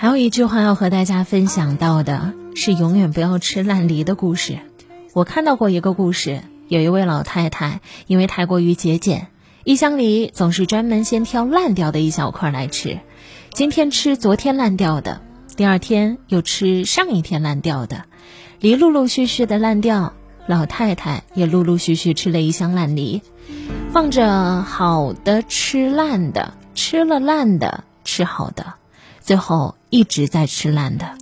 还有一句话要和大家分享到的是，永远不要吃烂梨的故事。我看到过一个故事，有一位老太太因为太过于节俭，一箱梨总是专门先挑烂掉的一小块来吃。今天吃昨天烂掉的，第二天又吃上一天烂掉的，梨陆陆续续的烂掉，老太太也陆陆续续吃了一箱烂梨，放着好的吃烂的，吃了烂的吃好的。最后一直在吃烂的，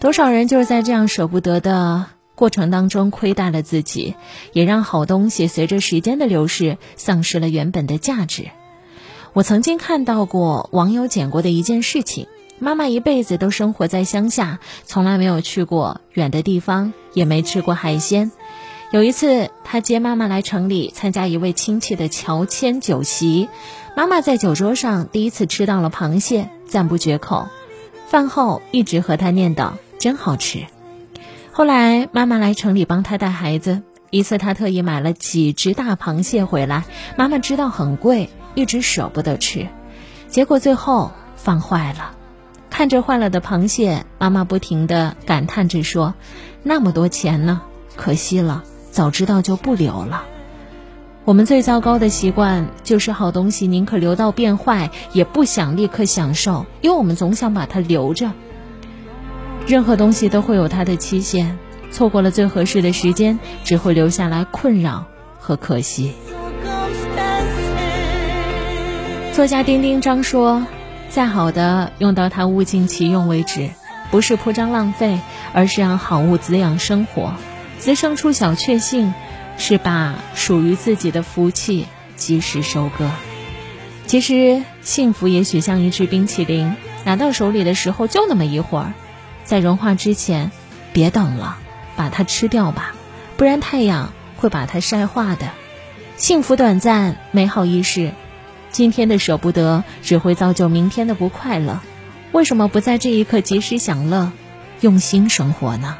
多少人就是在这样舍不得的过程当中亏待了自己，也让好东西随着时间的流逝丧失了原本的价值。我曾经看到过网友讲过的一件事情：妈妈一辈子都生活在乡下，从来没有去过远的地方，也没吃过海鲜。有一次，他接妈妈来城里参加一位亲戚的乔迁酒席。妈妈在酒桌上第一次吃到了螃蟹，赞不绝口。饭后一直和他念叨：“真好吃。”后来妈妈来城里帮他带孩子，一次他特意买了几只大螃蟹回来。妈妈知道很贵，一直舍不得吃，结果最后放坏了。看着坏了的螃蟹，妈妈不停地感叹着说：“那么多钱呢，可惜了，早知道就不留了。”我们最糟糕的习惯就是好东西宁可留到变坏，也不想立刻享受，因为我们总想把它留着。任何东西都会有它的期限，错过了最合适的时间，只会留下来困扰和可惜。作家丁丁张说：“再好的用到它物尽其用为止，不是铺张浪费，而是让好物滋养生活，滋生出小确幸。”是把属于自己的福气及时收割。其实幸福也许像一支冰淇淋，拿到手里的时候就那么一会儿，在融化之前，别等了，把它吃掉吧，不然太阳会把它晒化的。幸福短暂，美好易逝，今天的舍不得只会造就明天的不快乐。为什么不在这一刻及时享乐，用心生活呢？